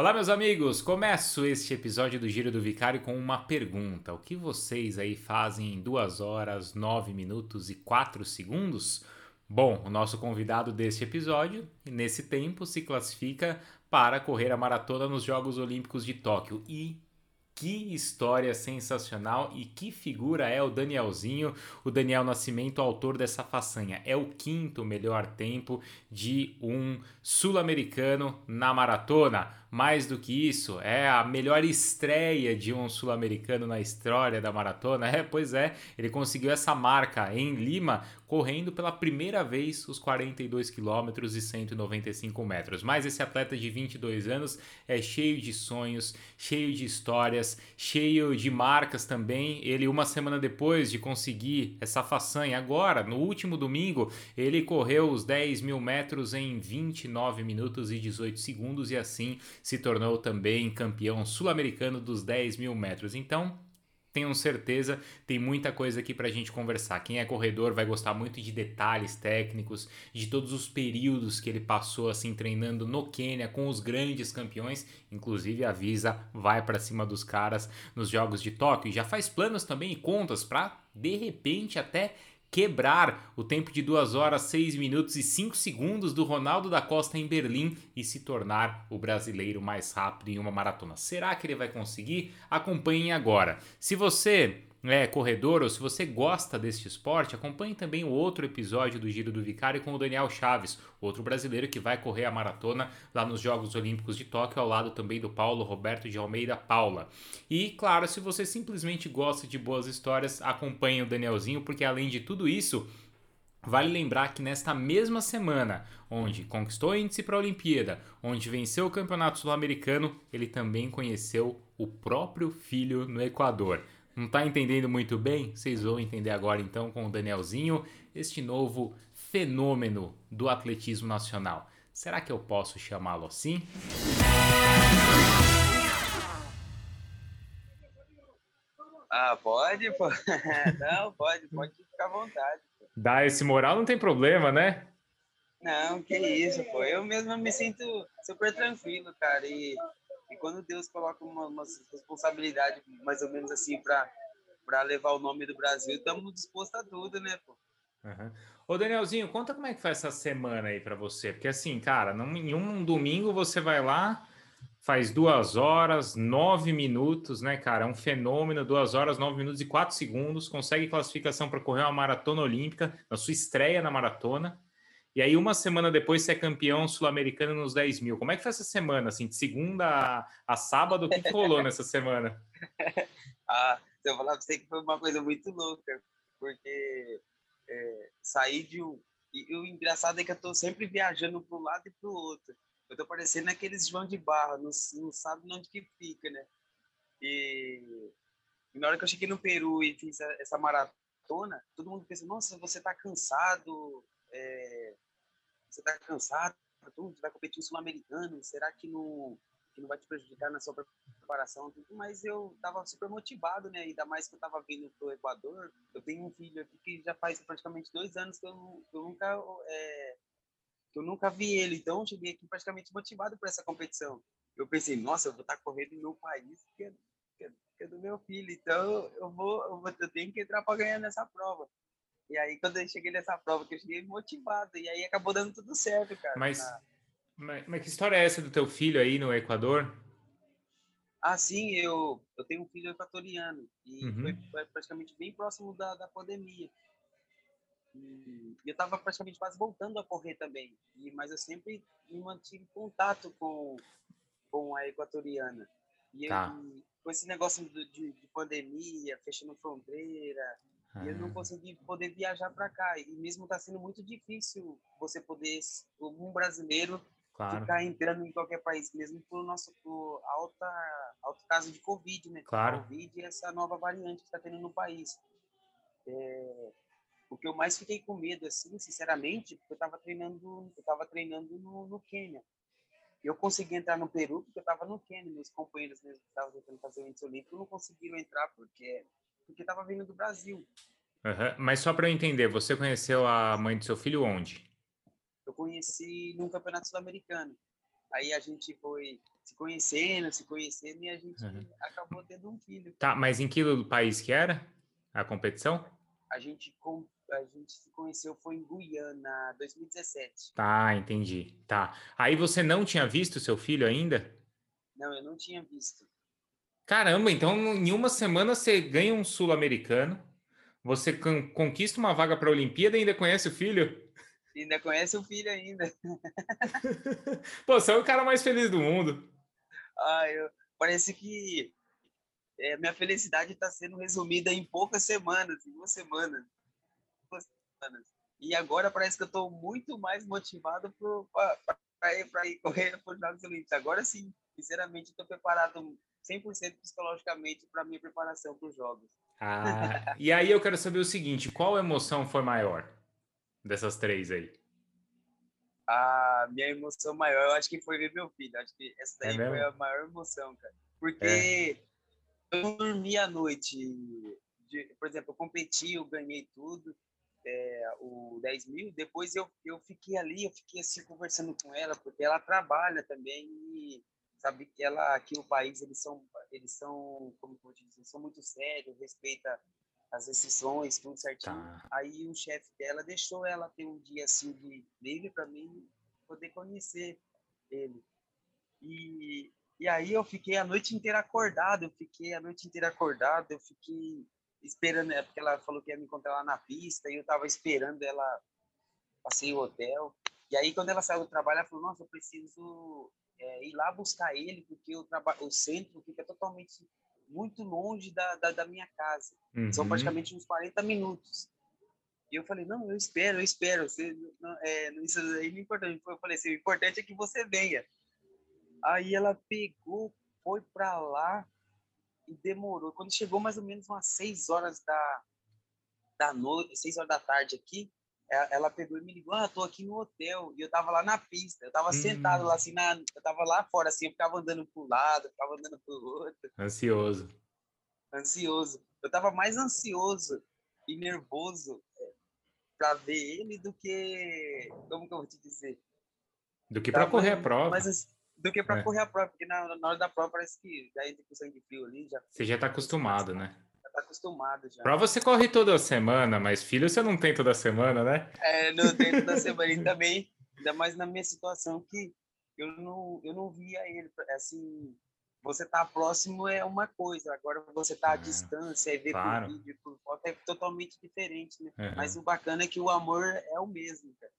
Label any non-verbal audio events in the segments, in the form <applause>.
Olá, meus amigos! Começo este episódio do Giro do Vicário com uma pergunta. O que vocês aí fazem em 2 horas, 9 minutos e 4 segundos? Bom, o nosso convidado deste episódio, nesse tempo, se classifica para correr a maratona nos Jogos Olímpicos de Tóquio e que história sensacional e que figura é o Danielzinho, o Daniel Nascimento, autor dessa façanha. É o quinto melhor tempo de um sul-americano na maratona. Mais do que isso, é a melhor estreia de um sul-americano na história da maratona. <laughs> É, pois é, ele conseguiu essa marca em Lima, correndo pela primeira vez os 42 quilômetros e 195 metros. Mas esse atleta de 22 anos é cheio de sonhos, cheio de histórias, cheio de marcas também. Ele, uma semana depois de conseguir essa façanha, agora, no último domingo, ele correu os 10 mil metros em 29 minutos e 18 segundos e assim se tornou também campeão sul-americano dos 10 mil metros. Então, tenho certeza, tem muita coisa aqui para a gente conversar. Quem é corredor vai gostar muito de detalhes técnicos, de todos os períodos que ele passou assim treinando no Quênia com os grandes campeões. Inclusive a Visa vai para cima dos caras nos Jogos de Tóquio já faz planos também e contas para de repente até quebrar o tempo de 2 horas, 6 minutos e 5 segundos do Ronaldo da Costa em Berlim e se tornar o brasileiro mais rápido em uma maratona. Será que ele vai conseguir? Acompanhem agora. Se você é corredor ou se você gosta deste esporte, acompanhe também o outro episódio do Giro do Vicário com o Daniel Chaves, outro brasileiro que vai correr a maratona lá nos Jogos Olímpicos de Tóquio, ao lado também do Paulo Roberto de Almeida Paula. E claro, se você simplesmente gosta de boas histórias, acompanhe o Danielzinho, porque além de tudo isso, Vale lembrar que nesta mesma semana, onde conquistou índice para a Olimpíada, onde venceu o Campeonato Sul-Americano, ele também conheceu o próprio filho no Equador. Não está entendendo muito bem? Vocês vão entender agora então com o Danielzinho, este novo fenômeno do atletismo nacional. Será que eu posso chamá-lo assim? Ah, pode, pô. <laughs> Não, pode, pode ficar à vontade. Dá esse moral, não tem problema, né? Não, que isso, pô. Eu mesmo me sinto super tranquilo, cara. E e quando Deus coloca uma, uma responsabilidade, mais ou menos assim, para levar o nome do Brasil, estamos dispostos a tudo, né, pô? Uhum. Ô, Danielzinho, conta como é que foi essa semana aí para você. Porque assim, cara, em um domingo você vai lá, faz duas horas, nove minutos, né, cara? É um fenômeno, duas horas, nove minutos e quatro segundos, consegue classificação para correr uma maratona olímpica, na sua estreia na maratona. E aí, uma semana depois, você é campeão sul-americano nos 10 mil. Como é que foi essa semana, assim, de segunda a, a sábado? O que, que rolou nessa semana? <laughs> ah, eu falar pra você que foi uma coisa muito louca, porque é, sair de um. E o engraçado é que eu tô sempre viajando para um lado e para o outro. Eu tô parecendo aqueles João de Barra, não, não sabe onde que fica, né? E, e na hora que eu cheguei no Peru e fiz essa maratona, todo mundo pensa, nossa, você tá cansado, é, você está cansado, você vai competir um sul-americano, será que não, que não vai te prejudicar na sua preparação? Mas eu estava super motivado, né? Ainda mais que eu estava vindo para o Equador. Eu tenho um filho aqui que já faz praticamente dois anos que eu, que eu nunca é, eu nunca vi ele, então eu cheguei aqui praticamente motivado para essa competição. Eu pensei, nossa, eu vou estar tá correndo no meu país que é, que é, que é do meu filho, então eu vou, eu vou, eu tenho que entrar para ganhar nessa prova. E aí, quando eu cheguei nessa prova, que eu cheguei motivado, e aí acabou dando tudo certo, cara. Mas, na... mas, mas, que história é essa do teu filho aí no Equador? Ah, sim, eu, eu tenho um filho equatoriano, e uhum. foi, foi, praticamente bem próximo da, da pandemia. E eu estava praticamente quase voltando a correr também, e, mas eu sempre me mantive em contato com, com a equatoriana. E tá. eu, com esse negócio de, de, de pandemia, fechando fronteira, e eu não ah. consegui poder viajar para cá. E mesmo está sendo muito difícil você poder, um brasileiro, claro. ficar entrando em qualquer país, mesmo por nosso por alta, alto caso de Covid, né? Claro. Covid e essa nova variante que está tendo no país. É, o que eu mais fiquei com medo, assim, sinceramente, porque eu estava treinando, eu tava treinando no, no Quênia. Eu consegui entrar no Peru porque eu estava no Quênia. Meus companheiros mesmo que estavam tentando fazer o índice olímpico não conseguiram entrar porque porque estava vindo do Brasil. Uhum. Mas só para eu entender, você conheceu a mãe do seu filho onde? Eu conheci num campeonato sul-americano. Aí a gente foi se conhecendo, se conhecendo, e a gente uhum. acabou tendo um filho. Tá, mas em que país que era a competição? A gente, a gente se conheceu foi em Guiana, 2017. Tá, entendi. Tá. Aí você não tinha visto seu filho ainda? Não, eu não tinha visto. Caramba, então em uma semana você ganha um sul-americano, você conquista uma vaga para a Olimpíada e ainda conhece o filho? Ainda conhece o filho ainda. <laughs> Pô, você é o cara mais feliz do mundo. Ah, eu... Parece que é, minha felicidade está sendo resumida em poucas semanas, em duas semanas. Duas semanas. E agora parece que eu estou muito mais motivado para ir, ir correr para os Jogos Olímpicos. Agora sim, sinceramente, estou preparado 100% psicologicamente para minha preparação para os Jogos. Ah, e aí eu quero saber o seguinte, qual emoção foi maior dessas três aí? A minha emoção maior, eu acho que foi ver meu filho. Acho que essa daí é foi a maior emoção, cara. Porque é. eu dormi à noite. De, por exemplo, eu competi, eu ganhei tudo, é, o 10 mil. Depois eu, eu fiquei ali, eu fiquei assim conversando com ela, porque ela trabalha também e sabe que ela aqui no país eles são eles são como eu dizer, são muito sérios respeita as decisões tudo certinho. Tá. aí o chefe dela deixou ela ter um dia assim de livre para mim poder conhecer ele. E e aí eu fiquei a noite inteira acordado eu fiquei a noite inteira acordado eu fiquei esperando né, porque ela falou que ia me encontrar lá na pista e eu tava esperando ela passei o hotel. E aí quando ela saiu do trabalho ela falou nossa eu preciso é, ir lá buscar ele, porque o, o centro fica totalmente muito longe da, da, da minha casa. Uhum. São praticamente uns 40 minutos. E eu falei, não, eu espero, eu espero. Você, não, é, isso aí não é importante. Eu falei assim, o importante é que você venha. Aí ela pegou, foi para lá e demorou. Quando chegou mais ou menos umas 6 horas da, da noite, 6 horas da tarde aqui, ela pegou e me ligou, ah, tô aqui no hotel, e eu tava lá na pista, eu tava hum. sentado lá, assim, na, eu tava lá fora, assim, eu ficava andando pro lado, eu ficava andando pro outro. Ansioso. Ansioso. Eu tava mais ansioso e nervoso é, para ver ele do que, como que eu vou te dizer? Do que para correr a prova. Mas, do que para é. correr a prova, porque na, na hora da prova parece que já entra com sangue frio ali. Já... Você já tá acostumado, né? Tá acostumado já. Prova você corre toda semana, mas filho você não tem toda semana, né? É, não tem toda semana. E também, ainda mais na minha situação, que eu não, eu não via ele, assim, você tá próximo é uma coisa, agora você tá à uhum. distância e ver claro. por vídeo, por foto, é totalmente diferente, né? Uhum. Mas o bacana é que o amor é o mesmo, cara.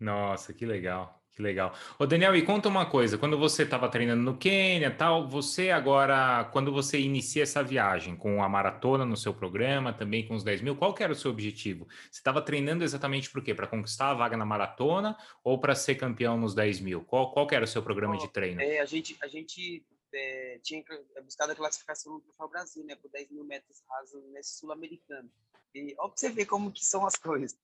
Nossa, que legal. Que legal. Ô, Daniel, e conta uma coisa, quando você estava treinando no Quênia, tal, você agora, quando você inicia essa viagem com a maratona no seu programa, também com os 10 mil, qual era o seu objetivo? Você estava treinando exatamente por quê? Para conquistar a vaga na maratona ou para ser campeão nos 10 mil? Qual, qual era o seu programa Bom, de treino? É, a gente, a gente é, tinha buscado a classificação no Troféu Brasil, né, por 10 mil metros rasos nesse sul-americano. E ó, você ver como que são as coisas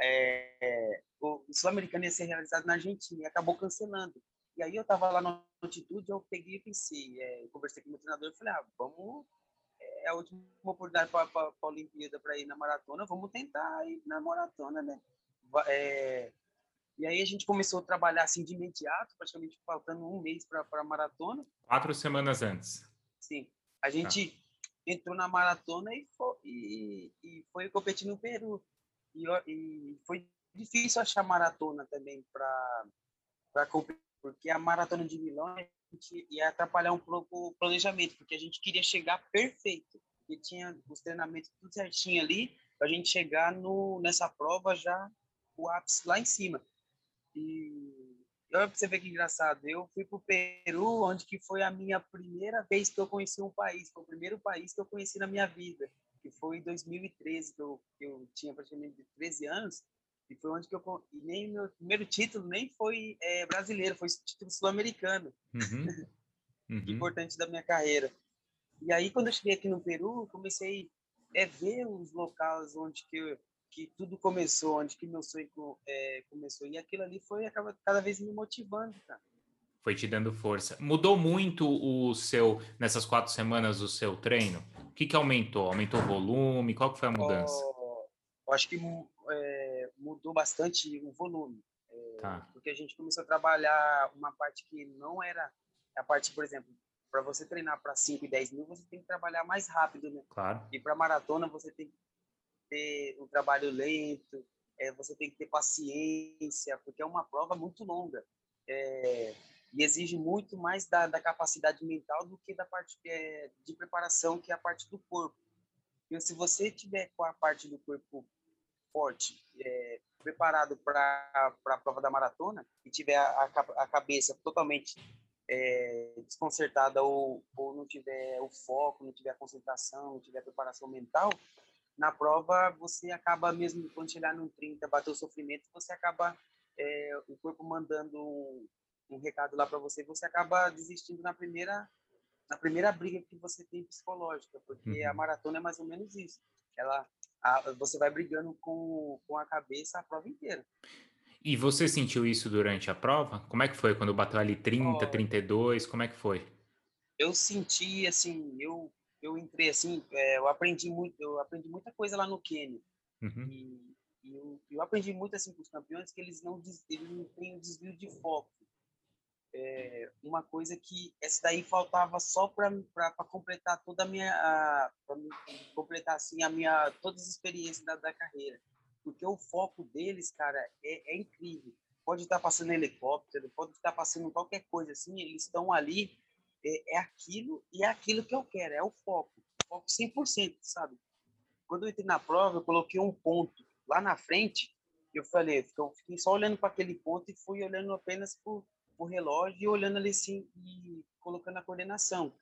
é, o Sul-Americano ia ser realizado na Argentina e acabou cancelando. E aí eu estava lá na altitude, eu peguei e pensei, é, conversei com o meu treinador e falei, ah, vamos, é a última oportunidade para a Olimpíada para ir na maratona, vamos tentar ir na maratona, né? É, e aí a gente começou a trabalhar assim de imediato, praticamente faltando um mês para a maratona. Quatro semanas antes. Sim. A gente tá. entrou na maratona e foi, e, e foi competir no Peru. E, foi difícil achar maratona também para competir, porque a maratona de Milão ia atrapalhar um pouco o planejamento, porque a gente queria chegar perfeito, e tinha os treinamentos tudo certinho ali, para a gente chegar no, nessa prova já o ápice lá em cima. E olha para você ver que engraçado, eu fui para o Peru, onde que foi a minha primeira vez que eu conheci um país, foi o primeiro país que eu conheci na minha vida foi em 2013, que eu, que eu tinha praticamente 13 anos, e foi onde que eu. E nem meu primeiro título nem foi é, brasileiro, foi título sul-americano. Uhum. <laughs> Uhum. Importante da minha carreira. E aí, quando eu cheguei aqui no Peru, comecei a é, ver os locais onde que, eu, que tudo começou, onde que meu sonho é, começou. E aquilo ali foi acaba cada vez me motivando, cara. Foi te dando força. Mudou muito o seu, nessas quatro semanas, o seu treino? O que, que aumentou? Aumentou o volume? Qual que foi a mudança? eu acho que é, mudou bastante o volume. É, Tá. Porque a gente começou a trabalhar uma parte que não era a parte, por exemplo, para você treinar para 5 e 10 mil, você tem que trabalhar mais rápido, né? Claro. E para maratona, você tem que ter um trabalho lento, é, você tem que ter paciência, porque é uma prova muito longa. É, e exige muito mais da, da, capacidade mental do que da parte é, de preparação, que é a parte do corpo. E se você tiver com a parte do corpo forte, é, preparado para a prova da maratona, e tiver a, a cabeça totalmente é, desconcertada ou, ou não tiver o foco, não tiver a concentração, não tiver a preparação mental, na prova você acaba mesmo, quando chegar no 30, bater o sofrimento, você acaba, é, o corpo mandando um, recado lá para você, você acaba desistindo na primeira na primeira briga que você tem psicológica, porque uhum. a maratona é mais ou menos isso. Ela, a, você vai brigando com, com a cabeça a prova inteira. E você sentiu isso durante a prova? Como é que foi quando bateu ali 30, oh, 32? Como é que foi? Eu senti assim, eu eu entrei assim, é, eu aprendi muito, eu aprendi muita coisa lá no Quênia. Uhum. E, e eu, eu, aprendi muito assim com os campeões que eles não eles não têm um desvio de foco. É, uma coisa que essa daí faltava só para completar toda a minha para completar assim a minha todas as experiências da, da carreira. Porque o foco deles cara é, é incrível. Pode estar passando helicóptero pode estar passando qualquer coisa assim eles estão ali é, é aquilo e é aquilo que eu quero, é o foco, foco 100%, sabe? Quando eu entrei na prova, eu coloquei um ponto lá na frente, eu falei, eu fiquei só olhando para aquele ponto e fui olhando apenas por o relógio e olhando ali assim e colocando a coordenação.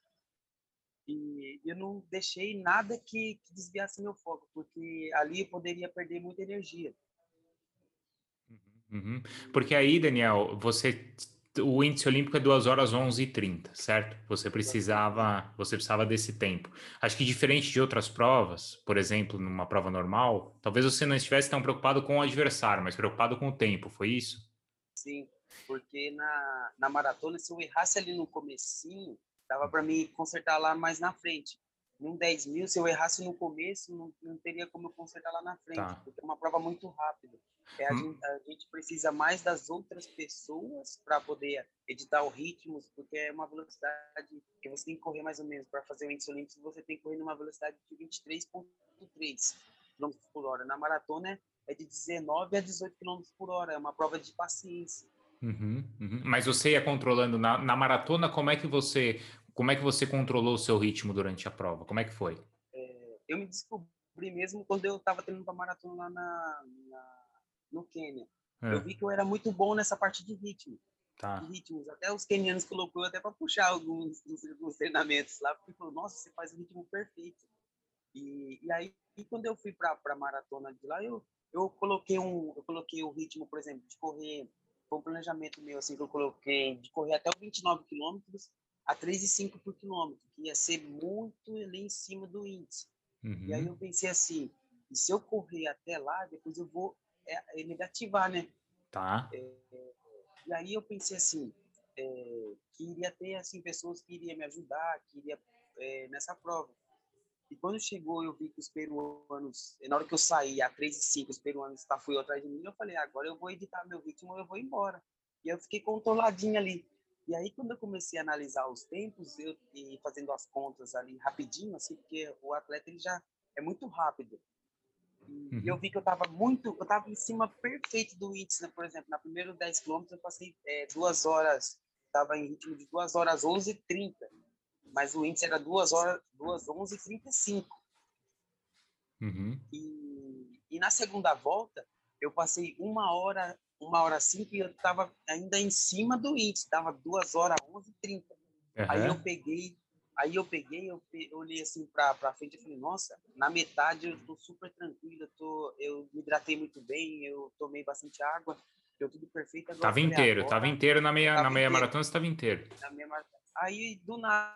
E eu não deixei nada que, que desviasse meu foco, porque ali eu poderia perder muita energia. Uhum. Porque aí, Daniel, você o índice olímpico é 2 horas 11 e 30, certo? Você precisava, você precisava desse tempo. Acho que diferente de outras provas, por exemplo, numa prova normal, talvez você não estivesse tão preocupado com o adversário, mas preocupado com o tempo, foi isso? Sim, porque na, na maratona, se eu errasse ali no comecinho, dava para mim consertar lá mais na frente. Num 10 mil, se eu errasse no começo, não, não teria como eu consertar lá na frente, tá. porque é uma prova muito rápida. É, a, hum. gente, a, gente, precisa mais das outras pessoas para poder editar o ritmo, porque é uma velocidade que você tem que correr mais ou menos. Para fazer o índice olímpico, você tem que correr numa velocidade de 23,3 km por hora. Na maratona é de 19 a 18 km por hora. É uma prova de paciência. Uhum, uhum. Mas você ia controlando na, na, maratona, como é que você como é que você controlou o seu ritmo durante a prova? Como é que foi? É, eu me descobri mesmo quando eu estava treinando para maratona lá na, na no Quênia. É. Eu vi que eu era muito bom nessa parte de ritmo. Tá. De ritmos. Até os quenianos colocou até para puxar alguns, alguns treinamentos lá, porque falou, nossa, você faz o ritmo perfeito. E, e aí, e quando eu fui para a maratona de lá, eu, eu coloquei um, eu coloquei o ritmo, por exemplo, de correr, foi um planejamento meu assim que eu coloquei de correr até os 29 quilômetros a 3,5 por quilômetro, que ia ser muito ali em cima do índice. Uhum. E aí uhum. eu pensei assim, e se eu correr até lá, depois eu vou é, é negativar, né? Tá. É, e aí eu pensei assim, é, que iria ter assim pessoas que iriam me ajudar, que iria é, nessa prova. E quando chegou, eu vi que os peruanos, na hora que eu saí, a 3 e 5, os peruanos tá, fui atrás de mim, eu falei, agora eu vou editar meu ritmo, eu vou embora. E eu fiquei controladinho ali. E aí, quando eu comecei a analisar os tempos, eu e fazendo as contas ali rapidinho, assim, porque o atleta ele já é muito rápido. E eu uhum. vi que eu estava muito, eu estava em cima perfeito do índice, né? por exemplo, na primeira 10 quilômetros eu passei é, duas horas, estava em ritmo de 2 horas 11 e 30, mas o índice era 2 horas, 2 11 e 35. Uhum. E, e na segunda volta, eu passei uma hora, uma hora cinco e eu estava ainda em cima do índice, estava 2 horas 11 e 30. Uhum. Aí eu peguei Aí eu peguei, eu, eu olhei assim para frente e falei, nossa, na metade eu estou super tranquilo, eu, tô, eu me hidratei muito bem, eu tomei bastante água, deu tudo perfeito. Agora, tava inteiro, agora, tava inteiro na meia, na meia inteiro, maratona, você tava inteiro. Na meia maratona. Aí, do nada,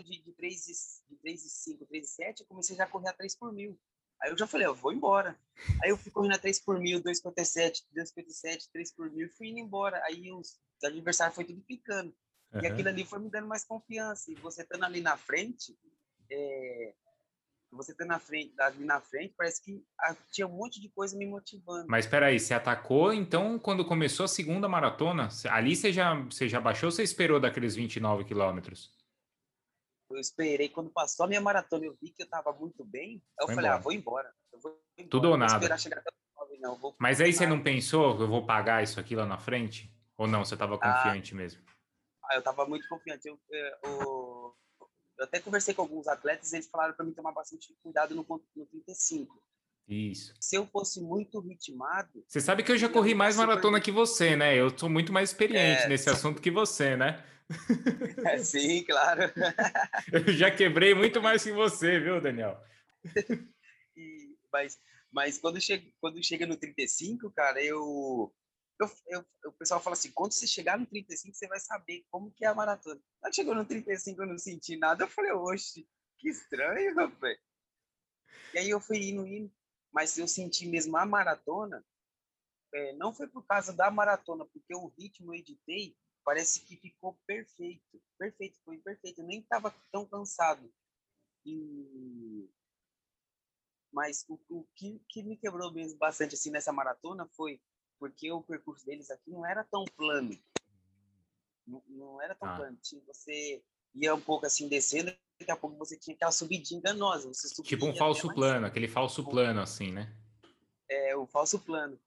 de, de 3 e, de 3 e 5, 3 e 7, eu comecei já a correr a 3 por mil. Aí eu já falei, eu vou embora. Aí eu fui correndo a 3 por mil, 2,57, 2,57, 3 por mil, fui indo embora. Aí os adversários foi tudo picando. E aquilo ali foi me dando mais confiança. E você estando ali na frente, é, você tá na frente, ali na frente, parece que tinha um monte de coisa me motivando. Mas espera aí, você atacou, então quando começou a segunda maratona, ali você já, você já baixou ou você esperou daqueles 29 quilômetros? Eu esperei, quando passou a minha maratona, eu vi que eu tava muito bem, eu falei, ah, embora. ah, vou embora. Vou embora. Tudo ou nada. não, Mas aí você não pensou, eu vou pagar isso aqui lá na frente? Ou não, você tava ah. confiante ah, mesmo? Ah, eu tava muito confiante. Eu, eu, eu eu até conversei com alguns atletas e eles falaram para mim tomar bastante cuidado no, no 35. Isso. Se eu fosse muito ritmado. Você sabe que eu já corri mais maratona que você, né? Eu sou muito mais experiente é... nesse assunto que você, né? <laughs> É, sim, claro. <laughs> eu já quebrei muito mais que você, viu, Daniel? E, mas, mas quando, chega, quando chega no 35, cara, eu, eu, eu, o pessoal fala assim, quando você chegar no 35, você vai saber como que é a maratona. Quando chegou no 35, eu não senti nada, eu falei, oxe, que estranho, rapaz. E aí eu fui indo, indo, mas eu senti mesmo a maratona, é, não foi por causa da maratona, porque o ritmo eu editei, parece que ficou perfeito, perfeito, foi perfeito, eu nem estava tão cansado. E... Mas o, o que, que me quebrou mesmo bastante assim nessa maratona foi porque o percurso deles aqui não era tão plano. Não, não era tão ah. plano. Tinha, você ia um pouco assim descendo, daqui a pouco você tinha aquela subidinha enganosa. Você tipo um falso plano, mais... aquele falso plano assim, né? É, o falso plano.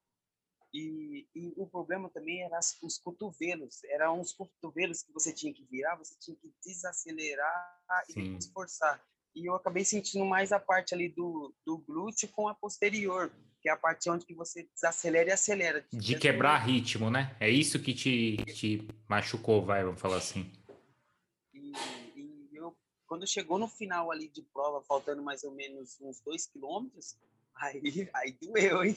E, e, o problema também era os cotovelos. Eram uns cotovelos que você tinha que virar, você tinha que desacelerar Sim. e esforçar. E eu acabei sentindo mais a parte ali do, do glúteo com a posterior que é a parte onde que você desacelera e acelera. De quebrar ritmo, né? É isso que te, te machucou, vai, vamos falar assim. Quando chegou no final ali de prova, faltando mais ou menos uns dois quilômetros, aí, aí doeu, hein?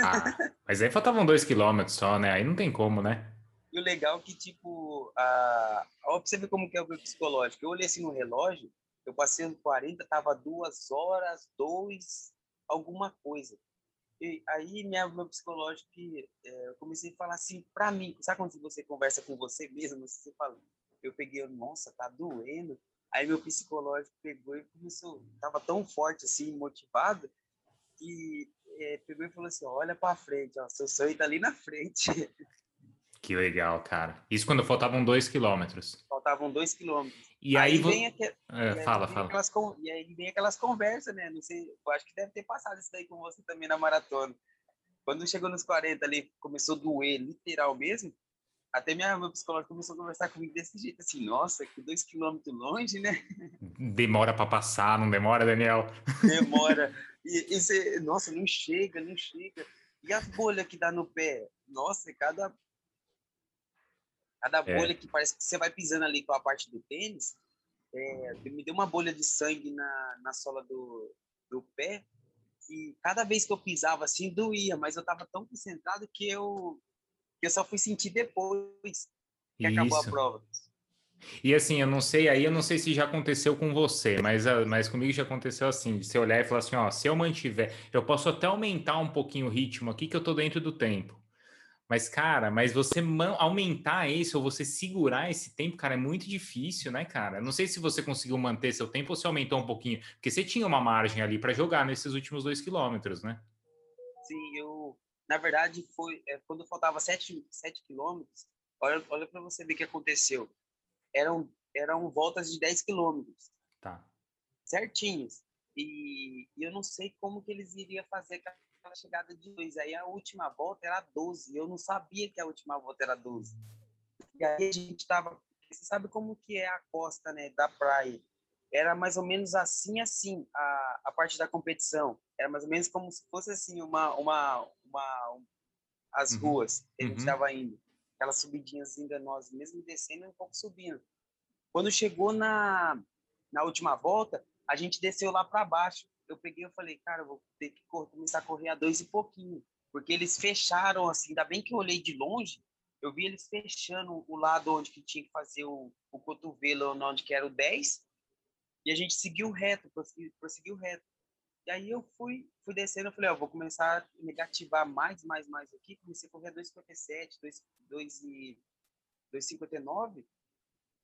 Ah, mas aí faltavam dois quilômetros só, né? Aí não tem como, né? E o legal é que, tipo, a... Ó, pra você ver como que é o meu psicológico. Eu olhei assim no relógio, eu passei no 40, tava duas horas, dois, alguma coisa. E aí minha, meu psicológico, é, eu comecei a falar assim para mim, sabe quando você conversa com você mesmo, você fala, eu peguei, nossa, tá doendo. Aí meu psicológico pegou e começou, tava tão forte assim, motivado, que é, pegou e falou assim, olha para frente, ó, seu sonho tá ali na frente. Que legal, cara. Isso quando faltavam dois quilômetros. Faltavam dois quilômetros. E aí, aí vem aqu... é, fala, fala. Aquelas, e aí vem aquelas conversas, né? Não sei, eu acho que deve ter passado isso daí com você também na maratona. Quando chegou nos 40 ali, começou a doer, literal mesmo, até minha, meu psicólogo começou a conversar comigo desse jeito, assim, nossa, que dois quilômetros longe, né? Demora para passar, não demora, Daniel? Demora. <laughs> E, e você, nossa, não chega, não chega. E as bolhas que dá no pé? Nossa, cada Cada é. bolha que parece que você vai pisando ali com a parte do tênis, é, me deu uma bolha de sangue na, na sola do, do pé e cada vez que eu pisava assim doía, mas eu estava tão concentrado que eu, eu só fui sentir depois que Isso. acabou a prova. E assim, eu não sei, aí eu não sei se já aconteceu com você, mas, ah, mas comigo já aconteceu assim, de você olhar e falar assim, ó, se eu mantiver, eu posso até aumentar um pouquinho o ritmo aqui que eu tô dentro do tempo. Mas, cara, mas você aumentar esse ou você segurar esse tempo, cara, é muito difícil, né, cara? Não sei se você conseguiu manter seu tempo ou se aumentou um pouquinho, porque você tinha uma margem ali para jogar nesses últimos dois quilômetros, né? Sim, eu, na verdade, foi é, quando faltava sete, sete quilômetros, olha, olha para você ver o que aconteceu. Eram, eram voltas de 10 quilômetros. Tá. Certinhos. E, e eu não sei como que eles iriam fazer aquela chegada de dois. Aí a última volta era 12. Eu não sabia que a última volta era 12. E aí a gente estava. Você sabe como que é a costa né, da praia? Era mais ou menos assim, assim, a, a parte da competição. Era mais ou menos como se fosse assim, uma. uma, uma um, as uhum. ruas que a gente estava uhum. indo. Aquelas subidinhas enganosas, mesmo descendo um pouco subindo. Quando chegou na, na última volta, a gente desceu lá para baixo eu peguei e falei, cara, eu vou ter que começar a correr a dois e pouquinho. Porque eles fecharam, assim, ainda bem que eu olhei de longe, eu vi eles fechando o lado onde que tinha que fazer o, o cotovelo, onde que era o 10, e a gente seguiu reto, prosseguiu, prosseguiu reto. E aí eu fui, fui descendo, eu falei, ó, vou começar a negativar mais, mais, mais aqui, comecei a correr a 2,57, 2,59,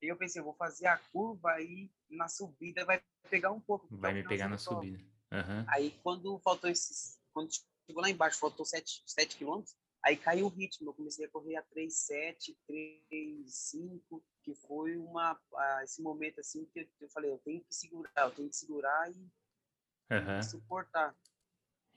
E eu pensei, eu vou fazer a curva aí na subida vai pegar um pouco. Vai me pegar na subida. Uhum. Aí quando faltou esses. Quando chegou lá embaixo, faltou 7, 7 quilômetros, aí caiu o ritmo. Eu comecei a correr a 3,7, 3,5, que foi uma, esse momento assim que eu, falei, eu tenho que segurar, eu tenho que segurar e uhum. suportar.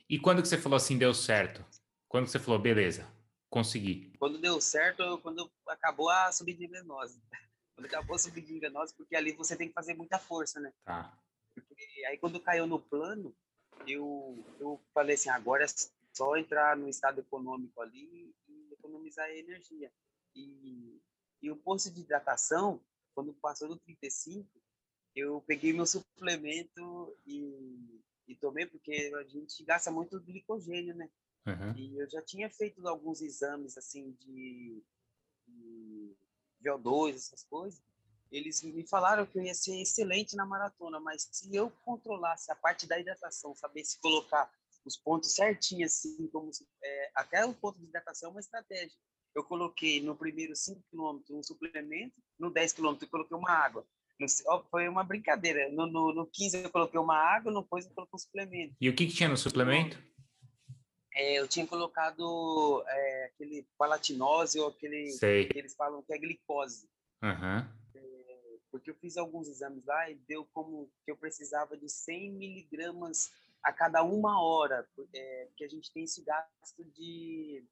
E quando que você falou assim, deu certo? Quando que você falou, beleza, consegui? Quando deu certo, quando acabou a subida enganosa. <laughs> Quando acabou a subida enganosa, porque ali você tem que fazer muita força, né? Tá. Porque aí quando caiu no plano, eu, eu falei assim, agora é só entrar no estado econômico ali e economizar energia. E, e o posto de hidratação, quando passou do 35, eu peguei meu suplemento e, e tomei, porque a gente gasta muito glicogênio, né? Uhum. E eu já tinha feito alguns exames, assim, de, de VO2, essas coisas. Eles me falaram que eu ia ser excelente na maratona, mas se eu controlasse a parte da hidratação, saber se colocar os pontos certinhos, assim, como é, até o ponto de hidratação é uma estratégia. Eu coloquei no primeiro 5 km um suplemento, no 10 km eu coloquei uma água. Foi uma brincadeira. No, no, no 15 eu coloquei uma água, no 15 eu coloquei um suplemento. E o que, que tinha no suplemento? É, eu tinha colocado é, aquele palatinose ou aquele Sei. que eles falam que é glicose. Uhum. É, porque eu fiz alguns exames lá e deu como que eu precisava de 100 miligramas a cada uma hora, é, porque a gente tem esse gasto de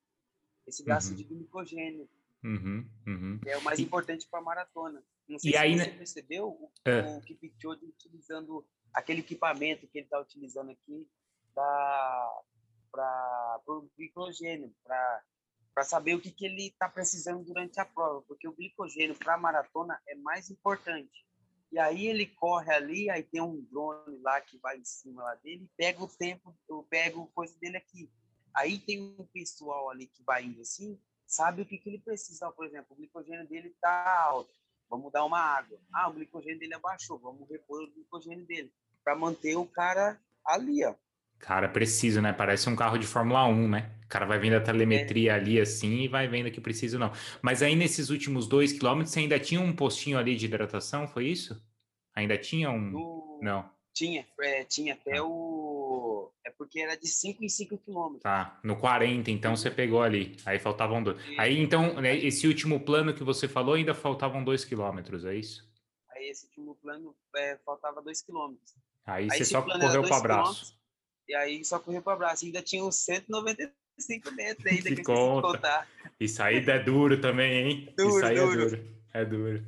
esse gasto uhum. de glicogênio, uhum. Uhum. que é o mais e... importante para a maratona. Não sei e se aí, você né? percebeu o, é. o Kipchoge utilizando aquele equipamento que ele está utilizando aqui para o glicogênio, para saber o que, que ele está precisando durante a prova, porque o glicogênio para a maratona é mais importante. E aí ele corre ali, aí tem um drone lá que vai em cima lá dele, pega o tempo, eu pego coisa dele aqui. Aí tem um pessoal ali que vai indo assim, sabe o que, que ele precisa. Por exemplo, o glicogênio dele está alto, vamos dar uma água. Ah, o glicogênio dele abaixou, vamos repor o glicogênio dele, para manter o cara ali, ó. Cara, preciso, né? Parece um carro de Fórmula 1, né? O cara vai vendo a telemetria é. ali assim e vai vendo que precisa não. Mas aí nesses últimos dois quilômetros você ainda tinha um postinho ali de hidratação, foi isso? Ainda tinha um. No... Não. Tinha, é, tinha até ah. o. É porque era de 5 em 5 quilômetros. Tá, no 40, então você pegou ali. Aí faltavam dois. E... Aí então, né, esse último plano que você falou, ainda faltavam dois quilômetros, é isso? Aí esse último plano é, faltava dois quilômetros. Aí, aí você só correu para abraço. E aí só correu para abraço. Ainda tinha os 195 metros ainda <laughs> que, que conta. Isso aí é duro também, hein? <laughs> Duro, Isso aí duro. é duro. É duro.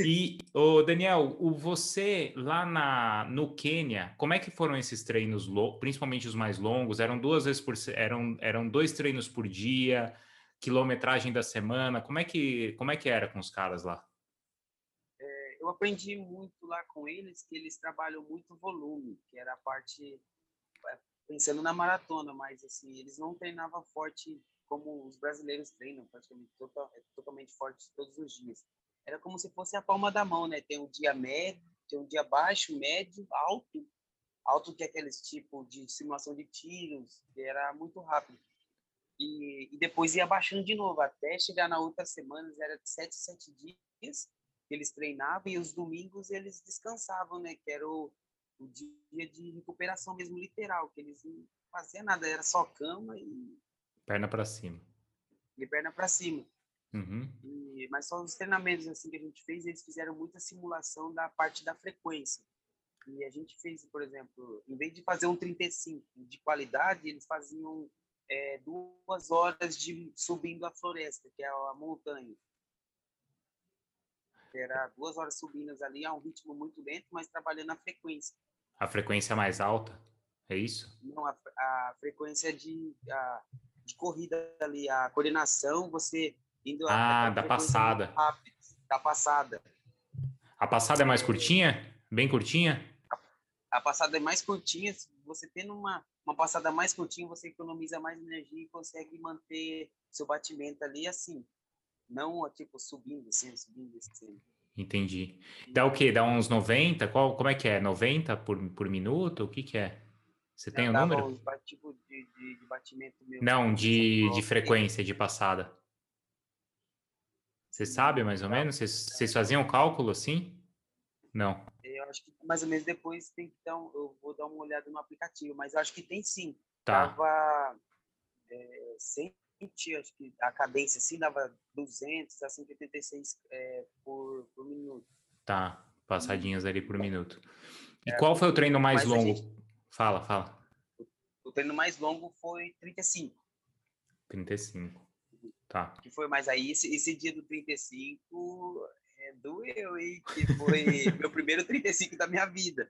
E, ô Daniel, o você lá na, no Quênia, como é que foram esses treinos, principalmente os mais longos? Eram duas vezes por eram, eram dois treinos por dia, quilometragem da semana. Como é que como é que era com os caras lá? É, eu aprendi muito lá com eles que eles trabalham muito volume, que era a parte é, pensando na maratona, mas assim eles não treinavam forte como os brasileiros treinam, praticamente total, totalmente fortes todos os dias era como se fosse a palma da mão, né? Tem um dia médio, tem um dia baixo, médio, alto, alto que é aqueles tipo de simulação de tiros, que era muito rápido. E, e, depois ia baixando de novo, até chegar na outra semana, era de sete, sete dias que eles treinavam e os domingos eles descansavam, né? Que era o, o dia de recuperação mesmo, literal, que eles não faziam nada, era só cama e... Perna para cima. E perna para cima. Uhum. E, mas só os treinamentos assim que a gente fez, eles fizeram muita simulação da parte da frequência. E a gente fez, por exemplo, em vez de fazer um 35 de qualidade, eles faziam é, duas horas de subindo a floresta, que é a montanha. Era duas horas subindo ali, a um ritmo muito lento, mas trabalhando a frequência. A frequência mais alta? É isso? Não, a, a frequência de, a, de corrida ali, a coordenação, você Indo ah, da passada. Rápido, da passada. A passada é mais curtinha? Bem curtinha? A, a passada é mais curtinha. Você tendo uma, uma passada mais curtinha, você economiza mais energia e consegue manter seu batimento ali assim. Não, tipo, subindo, assim, subindo. Entendi. Dá o quê? Dá uns 90? Qual, como é que é? 90 por, por minuto? O que que é? Você tem o um número? Tipo de, de, de batimento Não, de, de frequência, de passada. Você sabe mais ou menos? Vocês, faziam o cálculo assim? Não. Eu acho que mais ou menos depois tem que dar um, eu vou dar uma olhada no aplicativo, mas eu acho que tem sim. Tá. Tava é, 100, acho que a cadência assim dava 200 a 186 é, por, por minuto. Tá, passadinhas ali por minuto. E É, qual foi o treino mais longo? gente- Fala, fala. O treino mais longo foi 35, 35. Tá. que foi mais aí esse, esse dia do 35 é, doeu, hein? Que foi meu primeiro 35 da minha vida.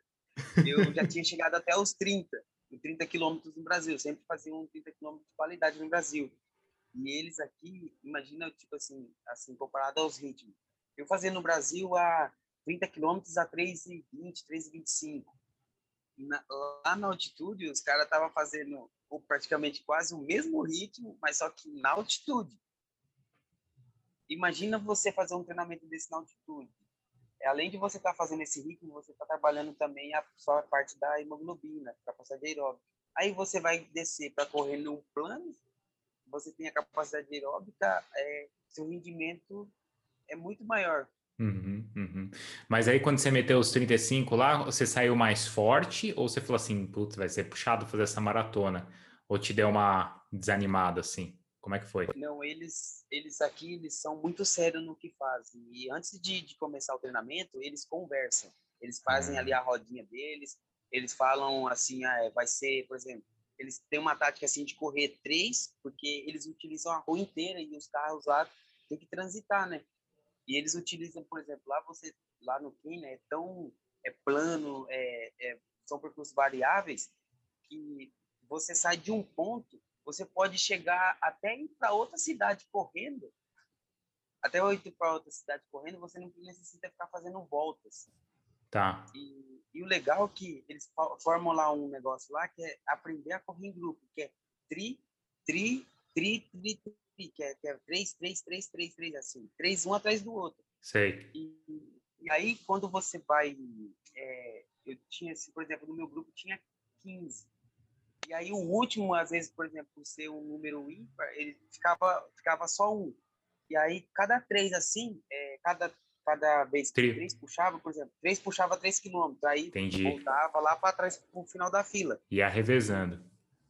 Eu já <laughs> tinha chegado até os 30, em 30 quilômetros no Brasil. Sempre fazia um 30 quilômetros de qualidade no Brasil. E eles aqui, imagina, tipo assim, assim comparado aos ritmos. Eu fazia no Brasil a 30 quilômetros a 3,20, 3,25. E na- lá na altitude, os caras estavam fazendo praticamente quase o mesmo ritmo, mas só que na altitude. Imagina você fazer um treinamento desse na altitude. É, Além de você estar fazendo esse ritmo, você está trabalhando também a sua parte da hemoglobina, capacidade aeróbica. Aí você vai descer para correr num plano, você tem a capacidade aeróbica, é, seu rendimento é muito maior. Uhum, uhum. Mas aí quando você meteu os 35 lá, você saiu mais forte ou você falou assim, putz, vai ser puxado fazer essa maratona? Ou te deu uma desanimada assim? Como é que foi? Não, eles, eles aqui, eles são muito sérios no que fazem. E antes de, de começar o treinamento, eles conversam. Eles fazem Ah. ali a rodinha deles. Eles falam assim, ah, é, vai ser, por exemplo, eles têm uma tática assim de correr três, porque eles utilizam a rua inteira e os carros lá têm que transitar, né? E eles utilizam, por exemplo, lá você, lá no Quênia é tão é plano, é, é, são percursos variáveis que você sai de um ponto você pode chegar até ir para outra cidade correndo, até ir para outra cidade correndo, você não necessita ficar fazendo voltas. Tá. E, e o legal é que eles formam lá um negócio lá que é aprender a correr em grupo, que é tri, tri, tri, tri, tri, que é, que é três, três, três, três, três, assim, três um atrás do outro. Sei. E, e aí, quando você vai. é, eu tinha, assim, por exemplo, no meu grupo tinha 15. E aí, o último, às vezes, por exemplo, por ser um número ímpar, ele ficava, ficava só um. E aí, cada três, assim, é, cada, cada vez que Tri- três puxava, por exemplo, três puxava três quilômetros. Aí, Entendi. voltava lá para trás, para o final da fila Ia revezando.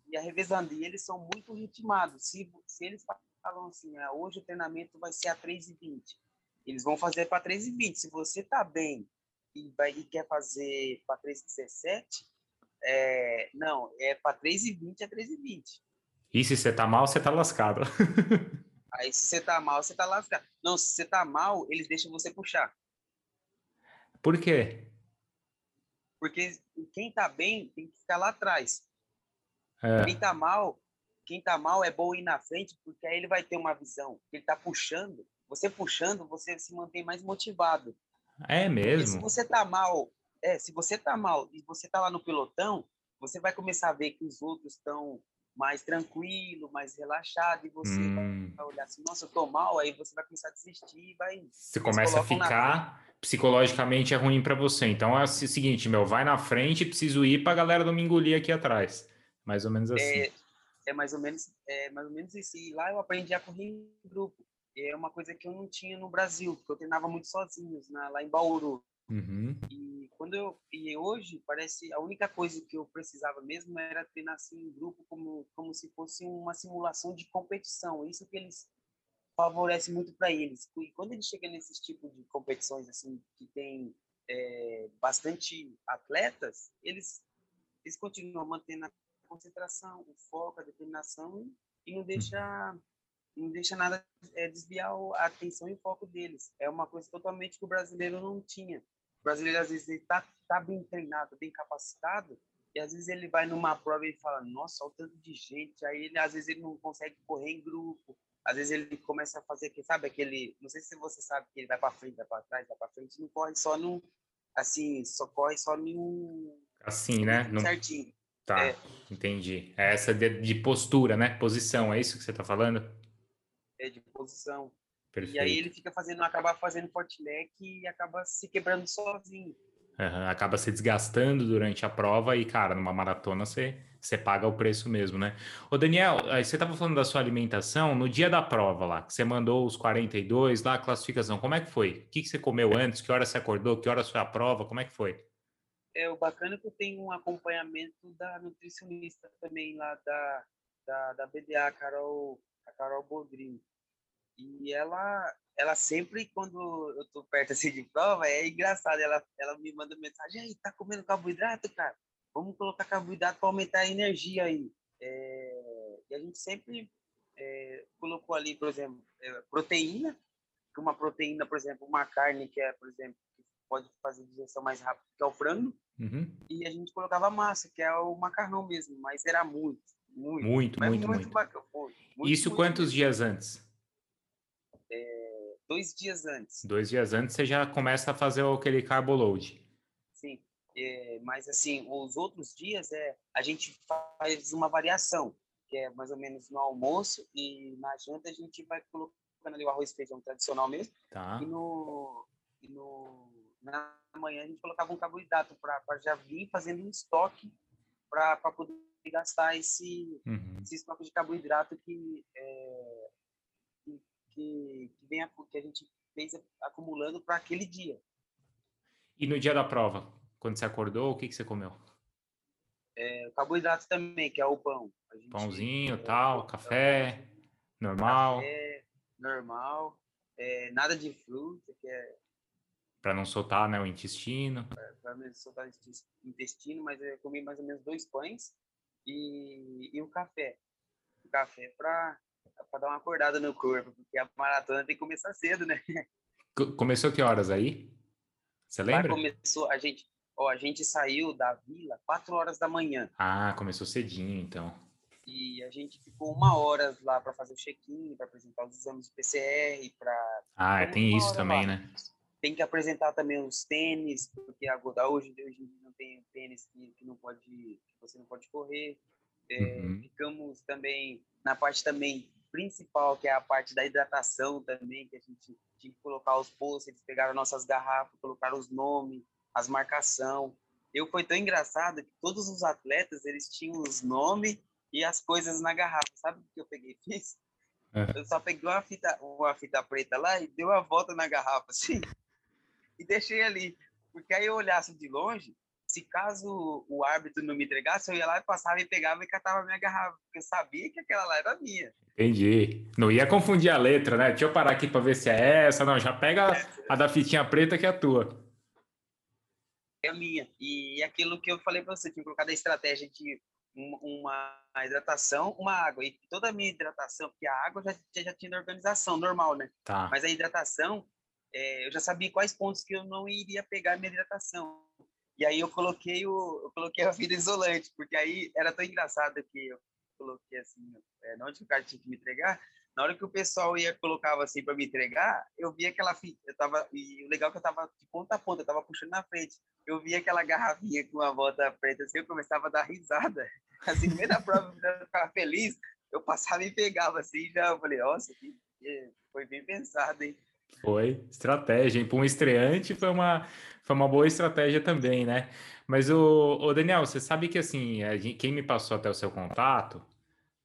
ia revezando. E eles são muito ritmados. Se, se eles falam assim, ah, hoje o treinamento vai ser a 3h20, eles vão fazer para 3h20. Se você tá bem e, vai, e quer fazer para 3h17, é, não, é para 3h20 a 3h20. E se você tá mal, você tá lascado. <laughs> Aí se você tá mal, você tá lascado. Não, se você tá mal, eles deixam você puxar. Por quê? Porque quem tá bem tem que ficar lá atrás. É, Quem tá mal, quem tá mal é bom ir na frente, porque aí ele vai ter uma visão. Ele tá puxando. Você puxando, você se mantém mais motivado. é Porque se mesmo? você tá mal, é, se você tá mal e você tá lá no pelotão, você vai começar a ver que os outros estão mais tranquilo, mais relaxado e você Hum, vai olhar assim, nossa, eu tô mal, aí você vai começar a desistir vai você começa a na ficar psicologicamente é ruim pra você. Então é o seguinte, meu, vai na frente, preciso ir pra galera não me engolir aqui atrás. Mais ou menos assim. É, é mais ou menos é mais ou menos isso. E lá eu aprendi a correr em grupo. É uma coisa que eu não tinha no Brasil, porque eu treinava muito sozinho, na, lá em Bauru. Uhum. E quando eu e hoje parece a única coisa que eu precisava mesmo era treinar assim em grupo como como se fosse uma simulação de competição. Isso que eles favorece muito para eles. E quando eles chegam nesses tipos de competições assim que tem é, bastante atletas, eles eles continuam mantendo a concentração, o foco, a determinação e não deixa não deixa nada é, desviar a atenção e o foco deles. É uma coisa totalmente que o brasileiro não tinha. O brasileiro, às vezes, ele tá, tá bem treinado, bem capacitado, e às vezes ele vai numa prova e fala, nossa, olha o tanto de gente. Aí, ele, às vezes, ele não consegue correr em grupo. Às vezes, ele começa a fazer, aquele, sabe, aquele... Não sei se você sabe que ele vai para frente, vai para trás, vai para frente, não corre só num... Assim, só corre só num... Assim, né? Não... Certinho. Tá, É. entendi. É essa de, de postura, né? Posição, é isso que você tá falando? É, de posição. Perfeito. E aí ele fica fazendo, acaba fazendo fortneck e acaba se quebrando sozinho. Uhum, acaba se desgastando durante a prova e, cara, numa maratona você, você paga o preço mesmo, né? Ô, Daniel, você estava falando da sua alimentação no dia da prova lá, que você mandou os 42 lá, a classificação, como é que foi? O que, que você comeu antes? Que hora você acordou? Que hora foi a prova? Como é que foi? É, o bacana é que eu tenho um acompanhamento da nutricionista também lá da, da, da BDA, a Carol, a Carol Bodrini. E ela, ela sempre, quando eu tô perto assim de prova, é engraçado. Ela, ela me manda mensagem: aí, tá comendo carboidrato, cara? Vamos colocar carboidrato para aumentar a energia aí. É, e a gente sempre é, colocou ali, por exemplo, é, proteína, que uma proteína, por exemplo, uma carne que é, por exemplo, que pode fazer digestão mais rápido, que é o frango. Uhum. E a gente colocava massa, que é o macarrão mesmo, mas era muito, muito. Muito, muito, muito. muito. muito Isso muito quantos dias antes? Dois dias antes. Dois dias antes você já começa a fazer aquele carbo load. Sim, é, mas assim, os outros dias é a gente faz uma variação, que é mais ou menos no almoço e na janta a gente vai colocando ali o arroz e feijão tradicional mesmo. Tá. E no, e no na manhã a gente colocava um carboidrato para já vir fazendo um estoque para poder gastar esse, uhum. esse estoque de carboidrato que é, que, que, vem, que a gente fez acumulando para aquele dia. E no dia da prova, quando você acordou, o que, que você comeu? É, carboidrato também, que é o pão. Gente, Pãozinho, é, tal, café, normal. Café, normal. É, nada de fruta, que é... Para não soltar né, o intestino. É, Para não soltar o intestino, mas eu comi mais ou menos dois pães e, e o café. O café para para dar uma acordada no corpo, porque a maratona tem que começar cedo, né? Começou que horas aí? Você lembra? Lá começou, a gente, ó, a gente saiu da vila 4 horas da manhã. Ah, começou cedinho, então. E a gente ficou uma hora lá para fazer o check-in, para apresentar os exames de PCR, para Ah, tem isso também, lá. né? Tem que apresentar também os tênis, porque agora hoje, hoje não tem tênis que, que não pode, que você não pode correr. É, uhum. Ficamos também na parte também principal, que é a parte da hidratação também, que a gente tinha que colocar os posts, eles pegaram nossas garrafas, colocaram os nomes, as marcação. Eu foi tão engraçado que todos os atletas, eles tinham os nomes e as coisas na garrafa. Sabe o que eu peguei e fiz? É. Eu só peguei uma fita, uma fita preta lá e dei uma volta na garrafa, assim, <laughs> e deixei ali. Porque aí eu olhasse de longe, se caso o árbitro não me entregasse, eu ia lá e passava e pegava e catava minha garrafa, porque eu sabia que aquela lá era minha. Entendi. Não ia confundir a letra, né? Deixa eu parar aqui para ver se é essa. Não, já pega a da fitinha preta que é a tua. É a minha. E aquilo que eu falei para você, tinha colocado a estratégia de uma hidratação, uma água. E toda a minha hidratação, porque a água já, já tinha organização normal, né? Tá. Mas a hidratação, é, eu já sabia quais pontos que eu não iria pegar a minha hidratação. E aí eu coloquei o eu coloquei a fita isolante, porque aí era tão engraçado que eu coloquei assim, é, onde o cara tinha que me entregar, na hora que o pessoal ia colocava assim para me entregar, eu via aquela fita, eu tava e o legal é que eu tava de ponta a ponta, eu tava puxando na frente. Eu via aquela garrafinha com uma volta preta assim, eu começava a dar risada. <laughs> Assim, no meio da prova, eu ficava feliz, eu passava e pegava assim, já eu falei, nossa, que, foi bem pensado, hein? Foi estratégia, hein? Para um estreante foi uma, foi uma boa estratégia também, né? Mas o, o Daniel, você sabe que assim, gente, quem me passou até o seu contato,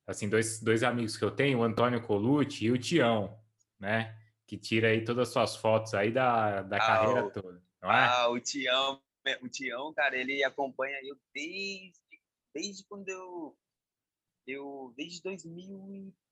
assim, dois, dois amigos que eu tenho, o Antônio Colucci e o Tião, né? Que tira aí todas as suas fotos aí da, da ah, carreira o, toda, não é? Ah, o Tião, o Tião, cara, ele acompanha eu desde, desde quando eu, eu desde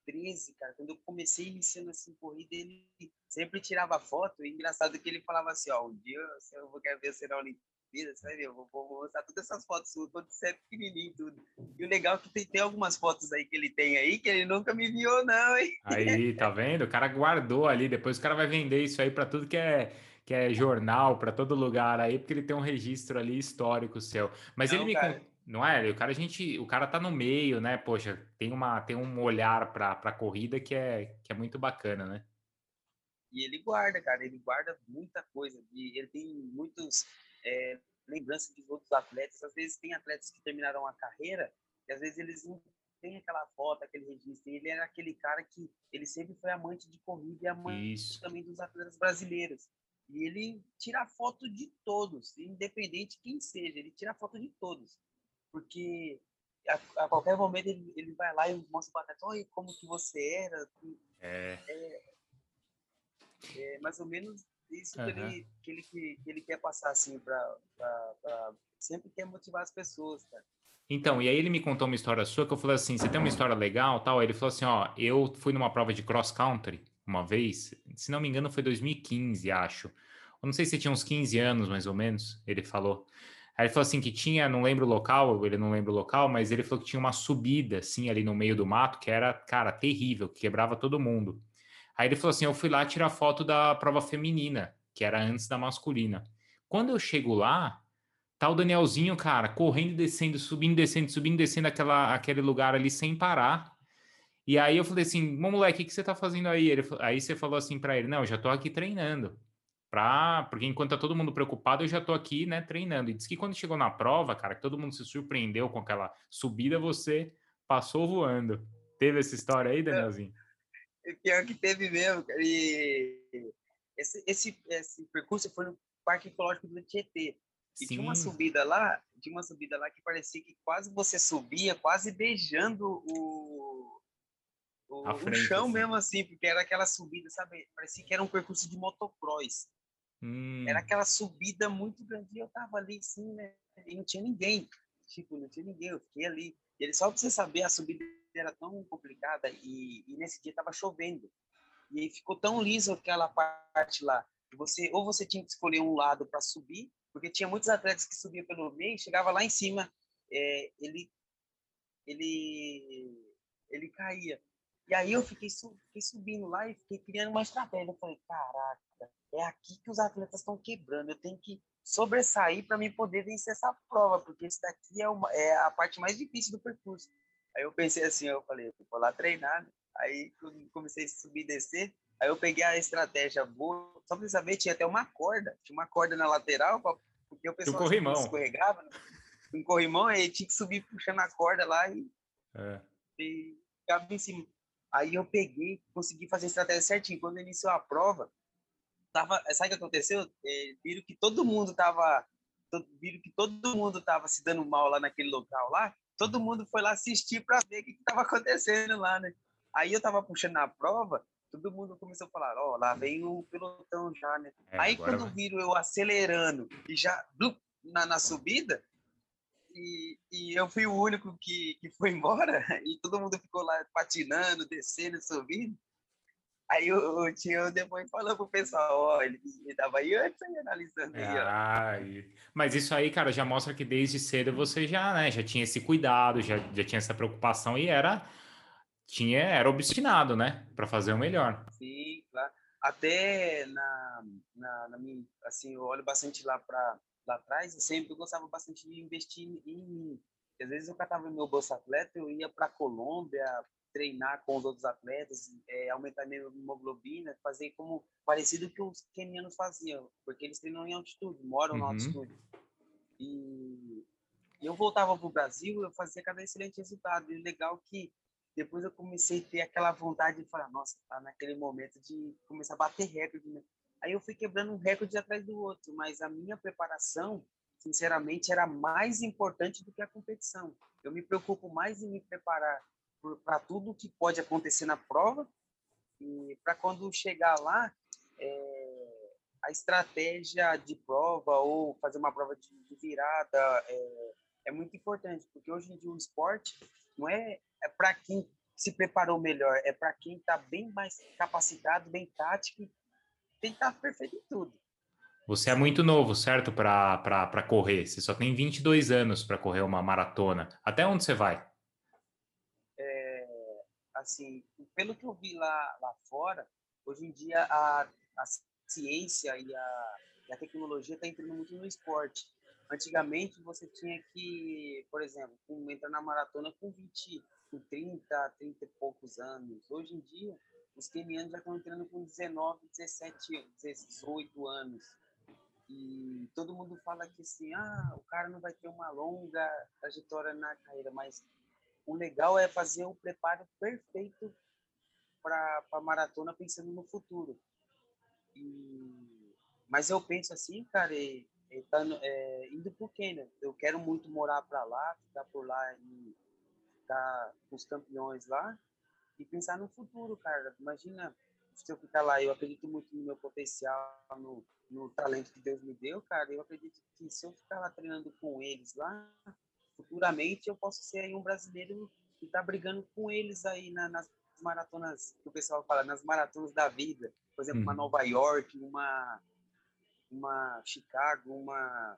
2013, cara, quando eu comecei iniciando assim corrida, ele sempre tirava foto, e engraçado que ele falava assim, ó, um dia eu vou querer ver você na Olimpíada, ver, eu vou, vou mostrar todas essas fotos suas, quando você é pequenininho tudo. E o legal é que tem, tem algumas fotos aí que ele tem aí, que ele nunca me viu não, hein? Aí, tá vendo? O cara guardou ali, depois o cara vai vender isso aí para tudo que é que é jornal, para todo lugar aí, porque ele tem um registro ali histórico seu. Mas não, ele me cara... não é, o cara a gente, o cara tá no meio, né? Poxa, tem uma tem um olhar para para corrida que é que é muito bacana, né? E ele guarda, cara, ele guarda muita coisa. E ele tem muitos é, lembranças de outros atletas. Às vezes tem atletas que terminaram a carreira e às vezes eles não têm aquela foto, aquele registro. Ele era aquele cara que ele sempre foi amante de corrida e amante Isso. também dos atletas brasileiros. E ele tira foto de todos, independente quem seja, ele tira foto de todos. Porque a, a qualquer momento ele, ele, vai lá e mostra trás, oi, como que você era. É. é. É, mais ou menos isso uhum. que, ele, que, ele, que, ele quer passar, assim, para sempre quer motivar as pessoas, cara. Então, e aí ele me contou uma história sua que eu falei assim: você tem uma história legal tal? Aí ele falou assim: ó, eu fui numa prova de cross country uma vez, se não me engano foi 2015, acho. Eu não sei se tinha uns 15 anos mais ou menos, ele falou. Aí ele falou assim que tinha, não lembro o local, ele não lembra o local, mas ele falou que tinha uma subida assim ali no meio do mato que era, cara, terrível, que quebrava todo mundo. Aí ele falou assim: eu fui lá tirar foto da prova feminina, que era antes da masculina. Quando eu chego lá, tá o Danielzinho, cara, correndo descendo, subindo, descendo, subindo, descendo aquela, aquele lugar ali sem parar. E aí eu falei assim, moleque, o que, você tá fazendo aí? Ele, aí você falou assim para ele, não, eu já tô aqui treinando. Pra, porque enquanto tá todo mundo preocupado, eu já tô aqui, né, treinando. E disse que quando chegou na prova, cara, que todo mundo se surpreendeu com aquela subida, você passou voando. Teve essa história aí, Danielzinho? É, pior que teve mesmo, cara. E esse, esse, esse percurso foi no Parque Ecológico do Tietê. E Sim. tinha uma subida lá, tinha uma subida lá que parecia que quase você subia, quase beijando o, o, frente, o chão assim. mesmo assim, porque era aquela subida, sabe? Parecia que era um percurso de motocross. Hum. Era aquela subida muito grande. E eu tava ali assim, né? E não tinha ninguém. Tipo, não tinha ninguém. Eu fiquei ali. E ele, só pra você saber, a subida era tão complicada e, e nesse dia tava chovendo. E aí ficou tão liso aquela parte lá. Você, ou você tinha que escolher um lado para subir, porque tinha muitos atletas que subiam pelo meio, chegava lá em cima, é, ele, ele, ele caía. E aí eu fiquei, fiquei subindo lá e fiquei criando uma estratégia. Eu falei, caraca, é aqui que os atletas estão quebrando. Eu tenho que sobressair para mim poder vencer essa prova, porque isso daqui é, uma, é a parte mais difícil do percurso. Aí eu pensei assim, eu falei, vou lá treinar. Né? Aí comecei a subir e descer. Aí eu peguei a estratégia boa. Só para saber, tinha até uma corda. Tinha uma corda na lateral, porque o pessoal corrimão. escorregava. Né? Um corrimão, aí tinha que subir puxando a corda lá e, é. e ficava em cima. Aí eu peguei, consegui fazer a estratégia certinho. Quando iniciou a prova, tava, sabe o que aconteceu? É, viram que todo mundo tava, viram que todo mundo tava se dando mal lá naquele local lá. Todo mundo foi lá assistir para ver o que estava acontecendo lá, né? Aí eu tava puxando a prova, todo mundo começou a falar, ó, oh, lá vem o pelotão já, né? É, Aí quando vai. viram eu acelerando e já na, na subida, e, e eu fui o único que, que foi embora <laughs> e todo mundo ficou lá patinando, descendo, subindo. Aí o, o tio depois falou pro pessoal, ó, ele, estava aí antes aí analisando aí, ó. Mas isso aí, cara, já mostra que desde cedo você já, né, já tinha esse cuidado, já, já tinha essa preocupação e era tinha era obstinado, né, para fazer o melhor. Sim, claro. Até na, na, na minha, assim, eu olho bastante lá para lá atrás, eu sempre gostava bastante de investir em às vezes eu catava meu bolsa atleta, eu ia para Colômbia treinar com os outros atletas, é, aumentar minha hemoglobina, fazer como parecido que os kenianos faziam, porque eles treinam em altitude, moram uhum. na altitude. E, e eu voltava para o Brasil, eu fazia cada excelente resultado. E legal que depois eu comecei a ter aquela vontade de falar, nossa, tá naquele momento de começar a bater recorde, né? Aí eu fui quebrando um recorde atrás do outro, mas a minha preparação, sinceramente, era mais importante do que a competição. Eu me preocupo mais em me preparar para tudo que pode acontecer na prova e para quando chegar lá, é, a estratégia de prova ou fazer uma prova de, de virada é, é, muito importante, porque hoje em dia o esporte não é, é para quem se preparou melhor, é para quem está bem mais capacitado, bem tático tem que estar perfeito em tudo. Você é muito novo, certo? Para correr. Você só tem 22 anos para correr uma maratona. Até onde você vai? É, assim, pelo que eu vi lá, lá fora, hoje em dia a, a ciência e a, e a tecnologia está entrando muito no esporte. Antigamente você tinha que, por exemplo, entrar na maratona com 20, com 30, 30 e poucos anos. Hoje em dia os kenianos já estão entrando com 19, 17, 18 anos. E todo mundo fala que assim, ah, o cara não vai ter uma longa trajetória na carreira, mas o legal é fazer o preparo perfeito para a maratona pensando no futuro. E, mas eu penso assim, cara, e tá, é, indo pro Quênia. Eu quero muito morar para lá, ficar por lá e ficar com os campeões lá e pensar no futuro, cara. Imagina se eu ficar lá, eu acredito muito no meu potencial, no, no talento que Deus me deu, cara. Eu acredito que se eu ficar lá treinando com eles lá, futuramente eu posso ser aí um brasileiro que tá brigando com eles aí na, nas maratonas que o pessoal fala, nas maratonas da vida. Por exemplo, uma uhum. Nova York, uma, uma Chicago, uma,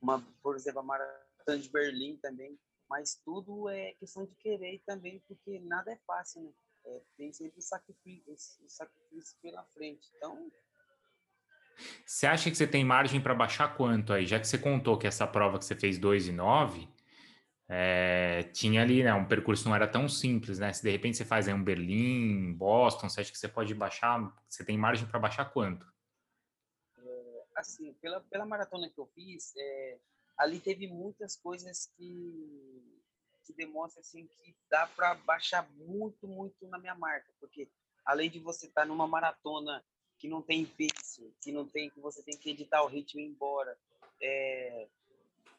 uma, por exemplo, a maratona de Berlim também. Mas tudo é questão de querer também, porque nada é fácil, né? É, tem sempre sacrifício, sacrifício pela frente. Então. Você acha que você tem margem para baixar quanto aí? Já que você contou que essa prova que você fez 2 e 9, é, tinha ali, né? Um percurso não era tão simples, né? Se de repente você faz aí um Berlim, Boston, você acha que você pode baixar? Você tem margem para baixar quanto? É, assim, pela, pela maratona que eu fiz, é, ali teve muitas coisas que que demonstra assim que dá para baixar muito, muito na minha marca, porque além de você estar tá numa maratona que não tem pace, que não tem que você tem que editar o ritmo e ir embora, é,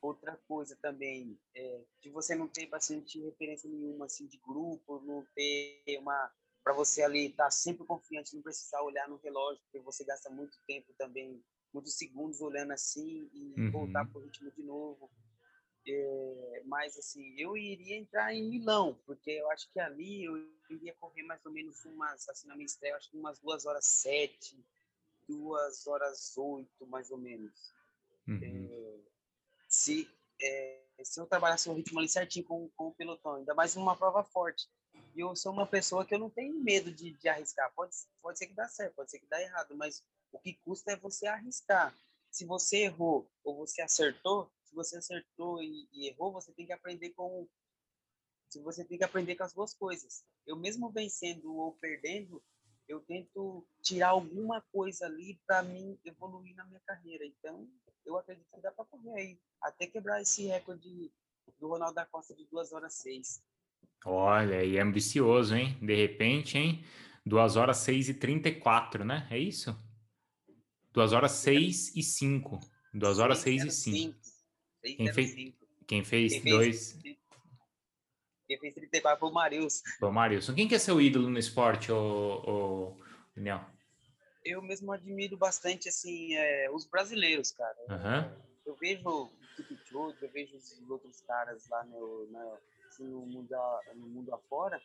outra coisa também, é, de você não ter bastante referência nenhuma assim de grupo, não ter uma para você ali estar tá sempre confiante, não precisar olhar no relógio, porque você gasta muito tempo também, muitos segundos olhando assim e uhum. voltar para o ritmo de novo. É, mas assim, eu iria entrar em Milão, porque eu acho que ali eu iria correr mais ou menos umas, assim, na minha estreia, acho que umas duas horas sete, duas horas oito, mais ou menos. Uhum. É, se, é, se eu trabalhasse o ritmo ali certinho com, com o pelotão, ainda mais numa prova forte. E eu sou uma pessoa que eu não tenho medo de, de arriscar. Pode, pode ser que dá certo, pode ser que dá errado, mas o que custa é você arriscar. Se você errou ou você acertou, se você acertou e, e, errou, você tem que aprender com se você tem que aprender com as duas coisas. Eu mesmo vencendo ou perdendo, eu tento tirar alguma coisa ali para mim evoluir na minha carreira. Então, eu acredito que dá para correr aí, até quebrar esse recorde do Ronaldo da Costa de 2 horas 6. Olha, e é ambicioso, hein? De repente, hein? 2 horas 6 e 34, né? É isso? 2 horas 6 e 5. 2 horas 6 e 5. Quem fez, quem fez quem dois. Fez, quem fez 34 foi o Marius. Foi o Marius. Quem que é seu ídolo no esporte, ô, ô, Daniel? Eu mesmo admiro bastante, assim, é, os brasileiros, cara. Uhum. Eu vejo o Kipchoge, eu vejo os outros caras lá no, na, assim, no, mundo, no mundo afora,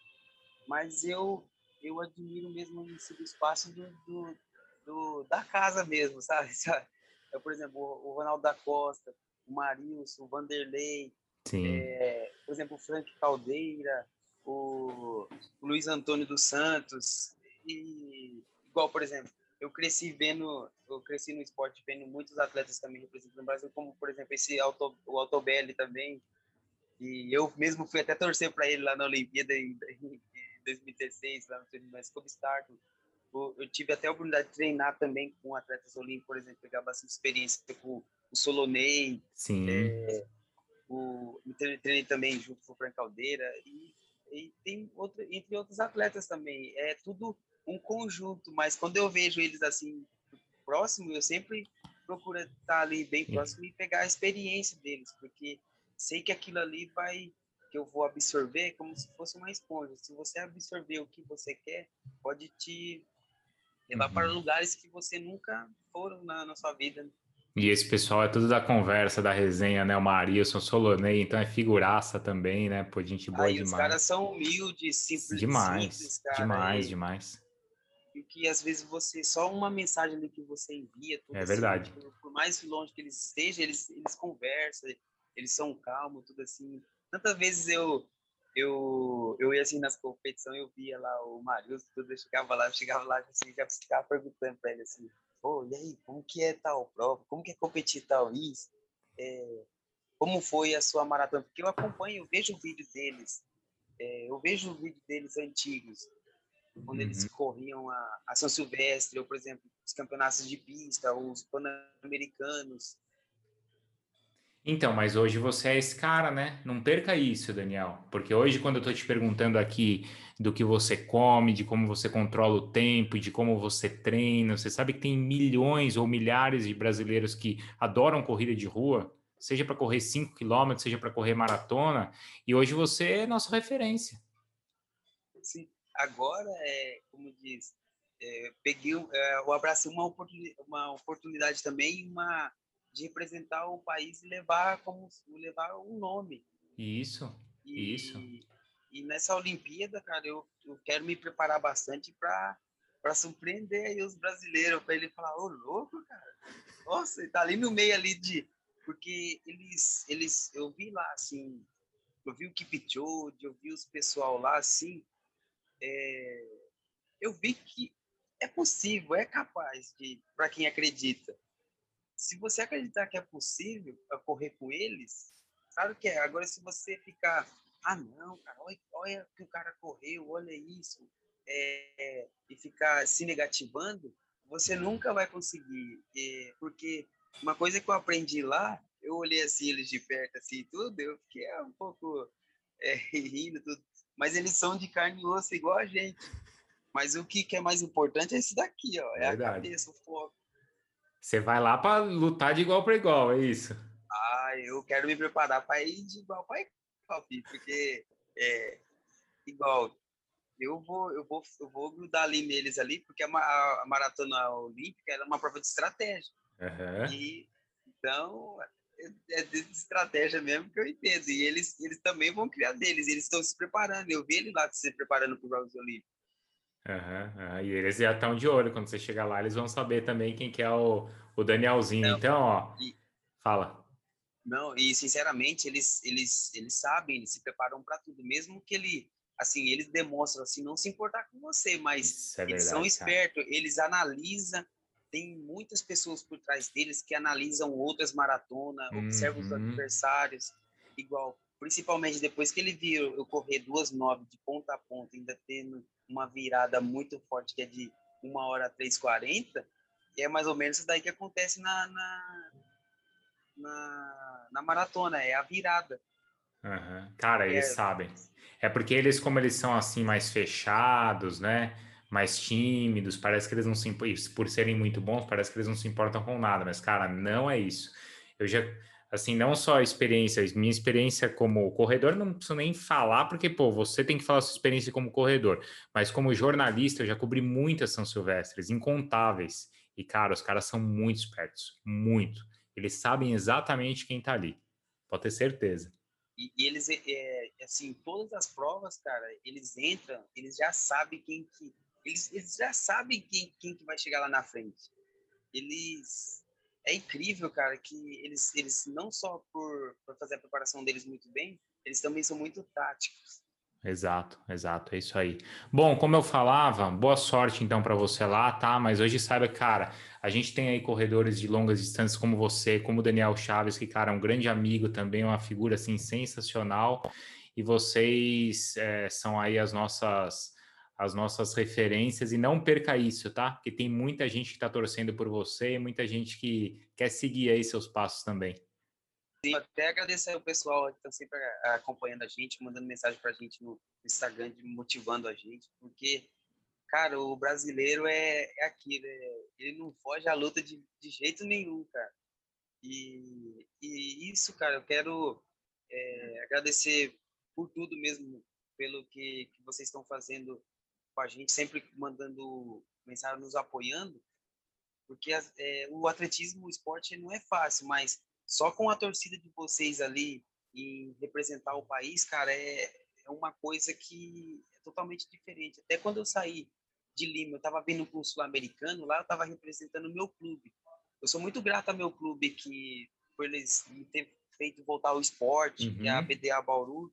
mas eu, eu admiro mesmo esse espaço do, do, do, da casa mesmo, sabe? <laughs> Eu, por exemplo, o Ronaldo da Costa, o Marilson, o Vanderlei, é, por exemplo, o Frank Caldeira, o, o, Luiz Antônio dos Santos, e igual, por exemplo, eu cresci vendo, eu cresci no esporte vendo muitos atletas também representando o Brasil, como, por exemplo, esse Auto, o Autobelli também, e eu mesmo fui até torcer para ele lá na Olimpíada em, <laughs> em 2016, lá no Mexico Startup. Eu tive até a oportunidade de treinar também com atletas olímpicos, por exemplo, pegar bastante experiência com o Solonei. Sim. É, o, treinei também junto com o Frank Caldeira e, e tem outro, entre outros atletas também. É tudo um conjunto, mas quando eu vejo eles assim próximo, eu sempre procuro estar ali bem próximo e pegar a experiência deles, porque sei que aquilo ali vai que eu vou absorver como se fosse uma esponja. Se você absorver o que você quer, pode te levar uhum. para lugares que você nunca foram na, na sua vida. Né? E esse pessoal é tudo da conversa, da resenha, né? O Marilson, Solonei, então é figuraça também, né? Pô, gente boa Aí, demais. Os caras são humildes, simples. Demais, simples, cara, demais, e, demais. E que às vezes você, só uma mensagem ali que você envia. é assim, verdade. Por, por, mais longe que eles estejam, eles, eles conversam, eles são calmos, tudo assim. Tantas vezes eu, eu, eu ia assim nas competições, eu via lá o Marilson, tudo, eu chegava lá, eu chegava lá, assim, já ficava perguntando pra ele assim pô, e aí, como que é tal prova? Como que é competir tal isso? É, como foi a sua maratona? Porque eu acompanho, eu vejo o vídeo deles, é, eu vejo o vídeo deles antigos, quando uhum. eles corriam a, a, São Silvestre, ou, por exemplo, os campeonatos de pista, os pan-americanos. Então, mas hoje você é esse cara, né? Não perca isso, Daniel. Porque hoje, quando eu estou te perguntando aqui do que você come, de como você controla o tempo, de como você treina, você sabe que tem milhões ou milhares de brasileiros que adoram corrida de rua, seja para correr 5 quilômetros, seja para correr maratona, e hoje você é nossa referência. Sim, agora, é, como diz, é, peguei, é, eu abracei uma uma oportunidade também, uma de representar o país e levar como levar um nome. Isso, e, isso. E nessa Olimpíada, cara, eu, eu quero me preparar bastante para para surpreender aí os brasileiros, para ele falar, ô louco, cara. Nossa, ele tá ali no meio ali de porque eles eles eu vi lá assim, eu vi o Kipchoge, eu vi os pessoal lá assim, é, eu vi que é possível, é capaz de para quem acredita se você acreditar que é possível correr com eles, claro que é. Agora, se você ficar, ah, não, cara, olha, olha que o cara correu, olha isso, é, e ficar se negativando, você nunca vai conseguir. É, porque uma coisa que eu aprendi lá, eu olhei assim eles de perto, assim, tudo, eu fiquei um pouco é, <laughs> rindo, tudo. Mas eles são de carne e osso igual a gente. Mas o que, que é mais importante é esse daqui, ó. É Verdade. a cabeça, o foco. Você vai lá para lutar de igual para igual, é isso? Ah, eu quero me preparar para ir de igual para igual, porque é igual. Eu vou, eu vou, eu vou grudar ali neles ali, porque a, a, a maratona olímpica é uma prova de estratégia. Uhum. E então é, é de estratégia mesmo que eu entendo. E eles, eles também vão criar deles. Eles estão se preparando. Eu vi eles lá se preparando para os Jogos Olímpicos. E eles já estão de olho, quando você chegar lá, eles vão saber também quem que é o, o Danielzinho. Não, então, ó, e, fala. Não, e sinceramente, eles, eles, eles sabem, eles se preparam para tudo, mesmo que ele, assim, eles demonstram, assim, não se importar com você, mas é eles são espertos, eles analisam, tem muitas pessoas por trás deles que analisam outras maratonas, uhum. observam os uhum. adversários, igual, principalmente depois que ele viu eu correr duas nove de ponta a ponta, ainda tendo uma virada muito forte, que é de uma hora três quarenta é mais ou menos isso daí que acontece na, na, na, na maratona, é a virada. Uhum. Cara, eles é... sabem. É porque eles, como eles são assim mais fechados, né? Mais tímidos, parece que eles não se por serem muito bons, parece que eles não se importam com nada, mas cara, não é isso. Eu já assim, não só a experiência, minha experiência como corredor, não preciso nem falar, porque, pô, você tem que falar sua experiência como corredor, mas como jornalista, eu já cobri muitas São Silvestres, incontáveis, e, cara, os caras são muito espertos, muito. Eles sabem exatamente quem tá ali, pode ter certeza. E, e eles, é, assim, todas as provas, cara, eles entram, eles já sabem quem que, eles, eles já sabem quem, quem que vai chegar lá na frente. Eles é incrível, cara, que eles, eles não só por, por fazer a preparação deles muito bem, eles também são muito táticos. Exato, exato, é isso aí. Bom, como eu falava, boa sorte então para você lá, tá? Mas hoje saiba, cara, a gente tem aí corredores de longas distâncias como você, como o Daniel Chaves, que, cara, é um grande amigo também, uma figura assim sensacional. E vocês é, são aí as nossas as nossas referências e não perca isso, tá? Porque tem muita gente que está torcendo por você e muita gente que quer seguir aí seus passos também. Sim, até agradecer ao pessoal que está sempre acompanhando a gente, mandando mensagem para a gente no Instagram, motivando a gente, porque, cara, o brasileiro é, é aquilo, é, ele não foge à luta de, de jeito nenhum, cara. E, e isso, cara, eu quero é, agradecer por tudo mesmo, pelo que, que vocês estão fazendo com a gente, sempre mandando mensagem, nos apoiando, porque é, o atletismo, o esporte não é fácil, mas só com a torcida de vocês ali e representar o país, cara, é, é uma coisa que é totalmente diferente. Até quando eu saí de Lima, eu estava vindo para o Sul-Americano, lá eu estava representando o meu clube. Eu sou muito grato ao meu clube que por eles me ter feito voltar ao esporte, uhum. a BDA Bauru,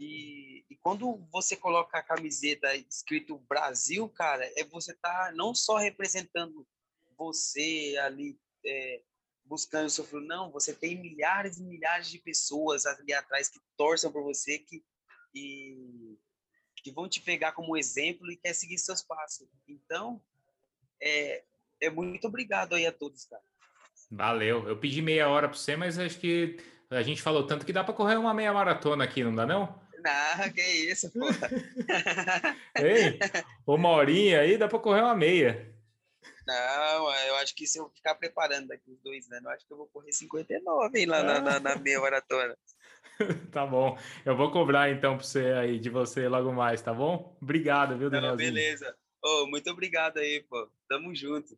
e, e, quando você coloca a camiseta escrito Brasil, cara, é você tá não só representando você ali é, buscando o seu filho, não, você tem milhares e milhares de pessoas ali atrás que torçam por você, que, e, que vão te pegar como exemplo e quer seguir seus passos. Então, é, é muito obrigado aí a todos, cara. Valeu. Eu pedi meia hora para você, mas acho que A gente falou tanto que dá para correr uma meia maratona aqui, não dá não? Não, que isso, pô. <laughs> Ei, uma horinha aí dá para correr uma meia. Não, eu acho que se eu ficar preparando daqui uns dois anos, eu acho que eu vou correr 59 hein, lá na, na, na meia maratona. <laughs> tá bom. Eu vou cobrar então para você aí, de você logo mais, tá bom? Obrigado, viu, Danielzinho? beleza. Oh, muito obrigado aí, pô. Tamo junto.